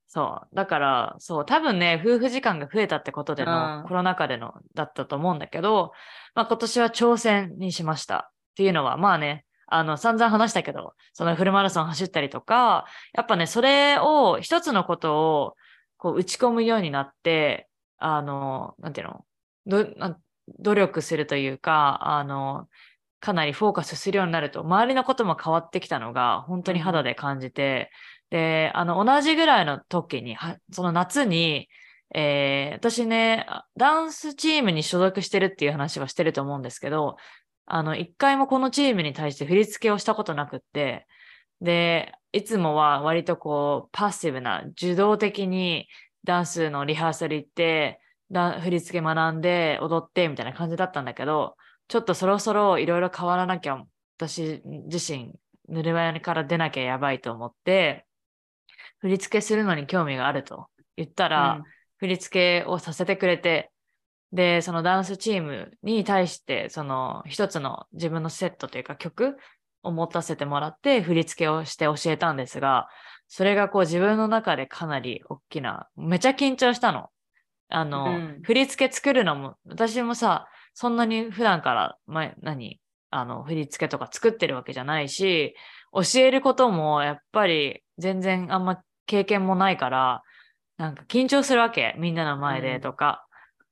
そう。だから、そう、多分ね、夫婦時間が増えたってことでうんのコロナ禍でのだったと思うんだけど、まあ今年は挑戦にしました。っていうのは、まあね、あの、散々話したけど、そのフルマラソン走ったりとか、やっぱね、それを、一つのことを、こう、打ち込むようになって、あの、なんていうの、どなん努力するというか、あの、かなりフォーカスするようになると、周りのことも変わってきたのが、本当に肌で感じて、で、あの、同じぐらいの時に、はその夏に、えー私ね、あダンスチームに所属してるっていう話はしてると思うんですけど、あの、一回もこのチームに対して振り付けをしたことなくって、で、いつもは割とこう、パッシブな、受動的にダンスのリハーサル行って、だ振り付け学んで、踊って、みたいな感じだったんだけど、ちょっとそろそろいろいろ変わらなきゃ、私自身、ぬるま湯から出なきゃやばいと思って、振り付けするのに興味があると言ったら、うん。振り付けをさせてくれて、で、そのダンスチームに対して、その一つの自分のセットというか曲を持たせてもらって振り付けをして教えたんですが、それがこう自分の中でかなり大きな、めちゃ緊張したの。あの、うん振り付け作るのも、私もさ、そんなに普段から、前、何あの、振り付けとか作ってるわけじゃないし、教えることもやっぱり全然あんま経験もないから、なんか緊張するわけ。みんなの前うんでとか、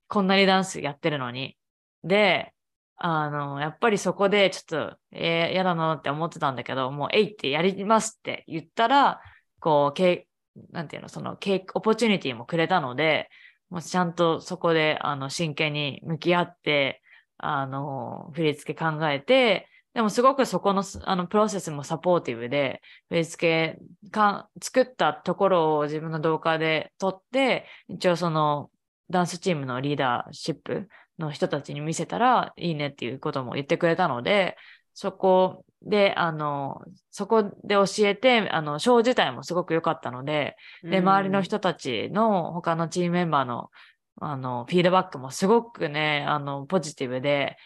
こんなにダンスやってるのに。で、あの、やっぱりそこでちょっと、えー、嫌だなって思ってたんだけど、もう、えいってやりますって言ったら、こう、けなんていうの、その、けオポチュニティもくれたので、もうちゃんとそこで、あの、真剣に向き合って、あの、振り付け考えて、でもすごくそこの、あの、プロセスもサポーティブで、振り付けか、作ったところを自分の動画で撮って、一応その、ダンスチームのリーダーシップの人たちに見せたらいいねっていうことも言ってくれたので、そこで、あの、そこで教えて、あの、ショー自体もすごく良かったので、で、周りの人たちの他のチームメンバーの、あの、フィードバックもすごくね、あの、ポジティブで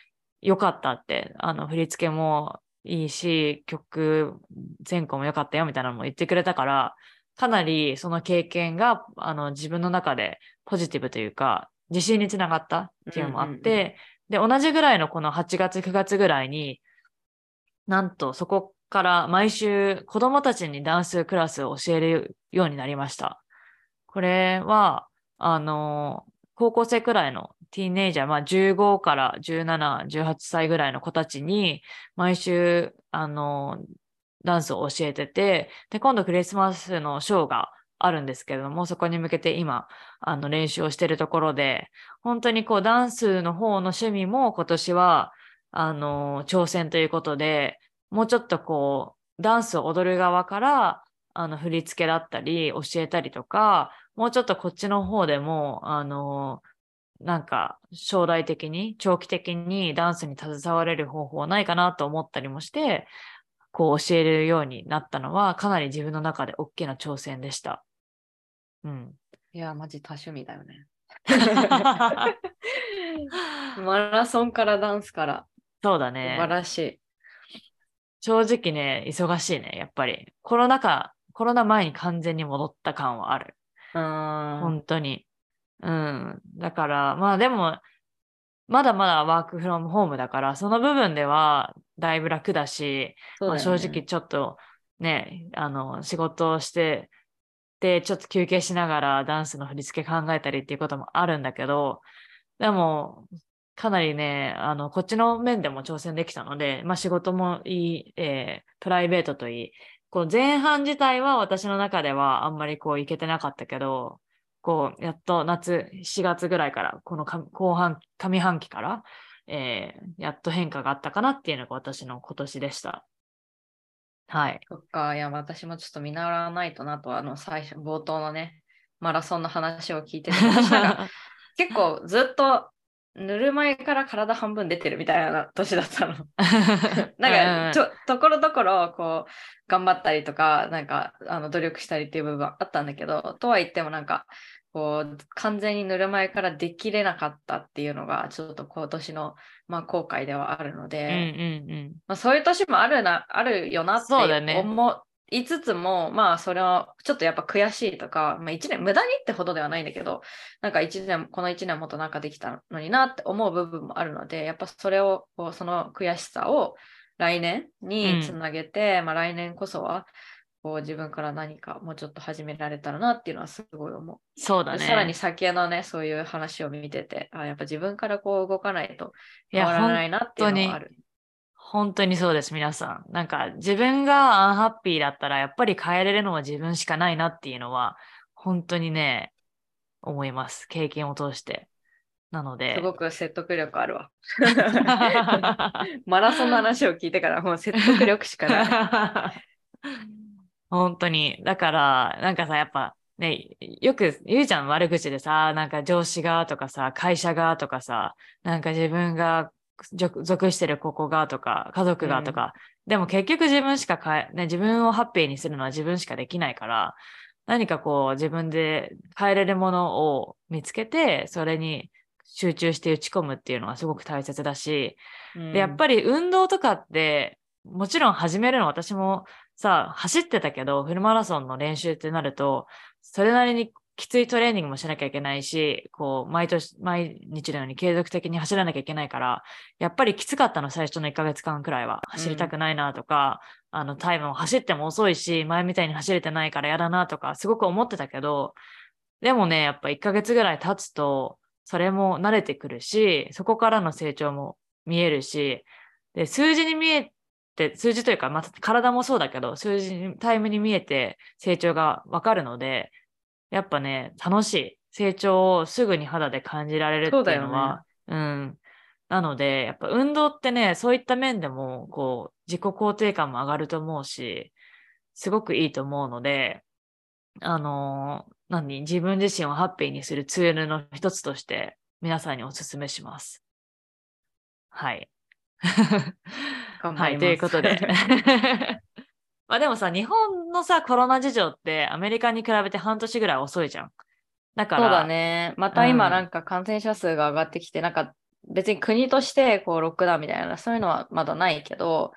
良かったって、あの、振り付けもいいし、曲、前後も良かったよみたいなのも言ってくれたから、かなりその経験が、あの、自分の中でポジティブというか、自信につながったっていうのもあって、で、同じぐらいのこの8月、9月ぐらいに、なんとそこから毎週子供たちにダンスクラスを教えるようになりました。これは、あの、高校生くらいのティーネイジャー、まあ15から17、18歳ぐらいの子たちに毎週、あの、ダンスを教えてて、で、今度クリスマスのショーがあるんですけれども、そこに向けて今、あの、練習をしているところで、本当にこう、ダンスの方の趣味も今年は、あの、挑戦ということで、もうちょっとこう、ダンスを踊る側から、あの、振り付けだったり、教えたりとか、もうちょっとこっちの方でも、あの、なんか、将来的に、長期的にダンスに携われる方法はないかなと思ったりもして、こう教えるようになったのは、かなり自分の中で大きな挑戦でした。うん。いや、マジ多趣味だよね。マラソンからダンスから素そうだね。晴らしい。正直ね、忙しいね、やっぱり。コロナ禍、コロナ前に完全に戻った感はある。うーん。本当に。うん。だから、まあでも、まだまだワークフロムホームだから、その部分ではだいぶ楽だし、まあ、正直ちょっとね、あの、仕事をして、で、ちょっと休憩しながらダンスの振り付け考えたりっていうこともあるんだけど、でも、かなりね、あの、こっちの面でも挑戦できたので、まあ仕事もいい、えープライベートといい、こう前半自体は私の中ではあんまりこういけてなかったけど、こう、やっと夏、7月ぐらいから、この後半、上半期から、えーやっと変化があったかなっていうのが私の今年でした。はい。そっか、いや、私もちょっと見習わないとなと、あの、最初、冒頭のね、マラソンの話を聞いてて、結構ずっとぬるま湯から体半分出てるみたいな年だったの。なんかちょ、ところどころ、こう、頑張ったりとか、なんか、あの、努力したりっていう部分あったんだけど、とは言ってもなんか、こう、完全にぬるま湯からできれなかったっていうのが、ちょっと今年の、まあ、後悔ではあるので、うんうんうん。まあ、そういう年もあるな、あるよなって思いつつも、まあそれはちょっとやっぱ悔しいとか、まあ一年無駄にってほどではないんだけど、なんか一年、この一年もっとなんかできたのになって思う部分もあるので、やっぱそれを、こうその悔しさを来年につなげて、まあ来年こそは、こう自分から何かもうちょっと始められたらなっていうのはすごい思う。そうだね。でさらに先のね、そういう話を見てて、あやっぱ自分からこう動かないと変わらないなっていうのはある。本当にそうです、皆さん。なんか自分がアンハッピーだったら、やっぱり変えれるのは自分しかないなっていうのは、本当にね、思います。経験を通して。なので。すごく説得力あるわ。マラソンの話を聞いてからもう説得力しかない。本当に。だから、なんかさ、やっぱね、よく言うじゃん、悪口でさ、なんか上司がとかさ、会社がとかさ、なんか自分が属属してるここがとか、家族がとか、でも結局自分しか変え、ね、自分をハッピーにするのは自分しかできないから、何かこう自分で変えれるものを見つけて、それに集中して打ち込むっていうのがすごく大切だし、でやっぱり運動とかって、もちろん始めるの私もさ、走ってたけど、フルマラソンの練習ってなると、それなりにきついトレーニングもしなきゃいけないし、こう、毎年、毎日のように継続的に走らなきゃいけないから、やっぱりきつかったの、最初の1ヶ月間くらいは。走りたくないなとか、あの、タイムも走っても遅いし、前みたいに走れてないから嫌だなとか、すごく思ってたけど、でもね、やっぱ1ヶ月ぐらい経つと、それも慣れてくるし、そこからの成長も見えるし、で、数字に見えて、数字というか、まあ、体もそうだけど、数字に、タイムに見えて成長がわかるので、やっぱね、楽しい。成長をすぐに肌で感じられるっていうのは、うん。なので、やっぱ運動ってね、そういった面でも、こう、自己肯定感も上がると思うし、すごくいいと思うので、あのー何？自分自身をハッピーにするツールの一つとして、皆さんにお勧めします。はい。はい、ということで。まあでもさ、日本のさ、コロナ事情ってアメリカに比べて半年ぐらい遅いじゃん。だから、そうだね。また今うんなんか感染者数が上がってきて、なんか別に国としてこうロックダウンみたいな、そういうのはまだないけど、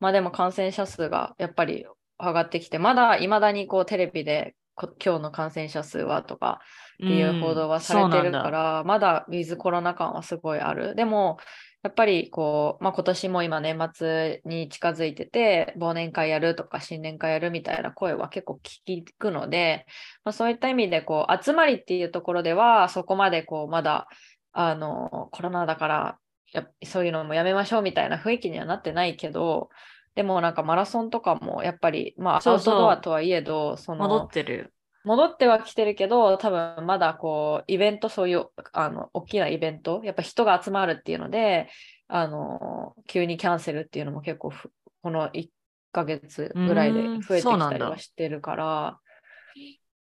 まあでも感染者数がやっぱり上がってきて、まだ未だにこうテレビでこ今日の感染者数はとかっていう報道はされてるから、まだウィズコロナ感はすごいある。でも、やっぱりこう、まあ、今年も今年末に近づいてて、忘年会やるとか新年会やるみたいな声は結構聞くので、まあ、そういった意味でこう集まりっていうところではそこまでこうまだあのコロナだからやそういうのもやめましょうみたいな雰囲気にはなってないけど、でもなんかマラソンとかもやっぱりまあアウトドアとはいえど、その戻ってる。戻ってはきてるけど、多分まだこう、イベント、そういう、あの、大きなイベント、やっぱ人が集まるっていうので、あの、急にキャンセルっていうのも結構ふ、この1ヶ月ぐらいで増えてきたりはしてるから、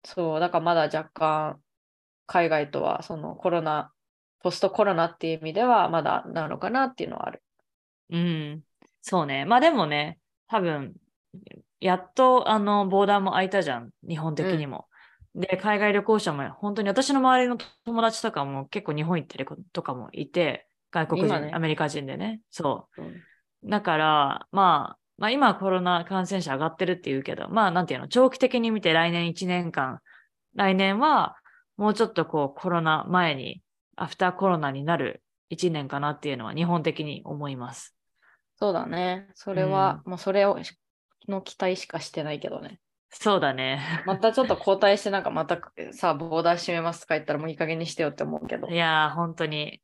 そう、だからまだ若干、海外とは、そのコロナ、ポストコロナっていう意味では、まだなのかなっていうのはある。うん。そうね。まあでもね、多分、やっとあの、ボーダーも開いたじゃん。日本的にも。で、海外旅行者も本当に私の周りの友達とかも結構日本行ってる子とかもいて、外国人、今ねアメリカ人でね。そう。うんだから、まあ、まあ今はコロナ感染者上がってるって言うけど、まあなんていうの、長期的に見て来年1年間、来年はもうちょっとこうコロナ前に、アフターコロナになる1年かなっていうのは日本的に思います。そうだね。それは、もうそれを、の期待しかしてないけどね。そうだね。またちょっと交代して、なんかまたさ、ボーダー閉めますとか言ったらもういい加減にしてよって思うけどい。やー、本当に。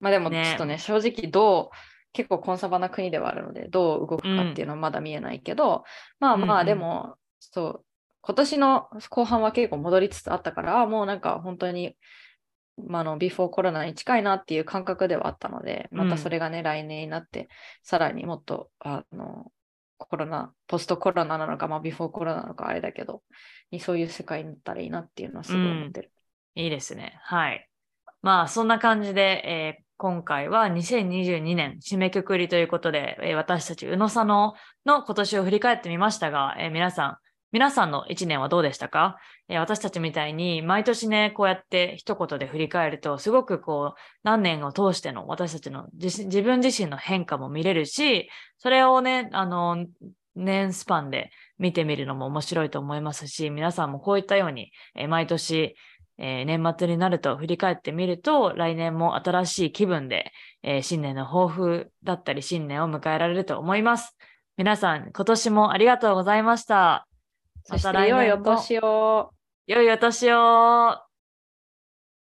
まあでもちねょっとね、正直どう、結構コンサバな国ではあるので、どう動くかっていうのはまだ見えないけど、まあまうんうんあでも、そう、今年の後半は結構戻りつつあったから、あもうなんか本当に、まあ、あの、ビフォーコロナに近いなっていう感覚ではあったので、またそれがね、来年になって、さらにもっと、あの、コロナ、ポストコロナなのか、まあ、ビフォーコロナなのか、あれだけど、にそういう世界になったらいいなっていうのはすごい思ってる。いいですね。はい。まあ、そんな感じで、えー今回は2022年締めくくりということで、えー私たち宇野佐野の今年を振り返ってみましたが、えー皆さん、皆さんの1年はどうでしたか、えー私たちみたいに毎年ね、こうやって一言で振り返ると、すごくこう、何年を通しての私たちの自分自身の変化も見れるし、それをね、あの、年スパンで見てみるのも面白いと思いますし、皆さんもこういったように、えー毎年、えー年末になると振り返ってみると、来年も新しい気分で、えー新年の抱負だったり、新年を迎えられると思います。皆さん、今年もありがとうございました。そして、また来良い年もお年を。良いお年を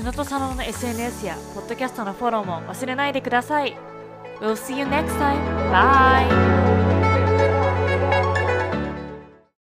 うのとさのの SNS やポッドキャストのフォローも忘れないでください。We'll see you next time. Bye!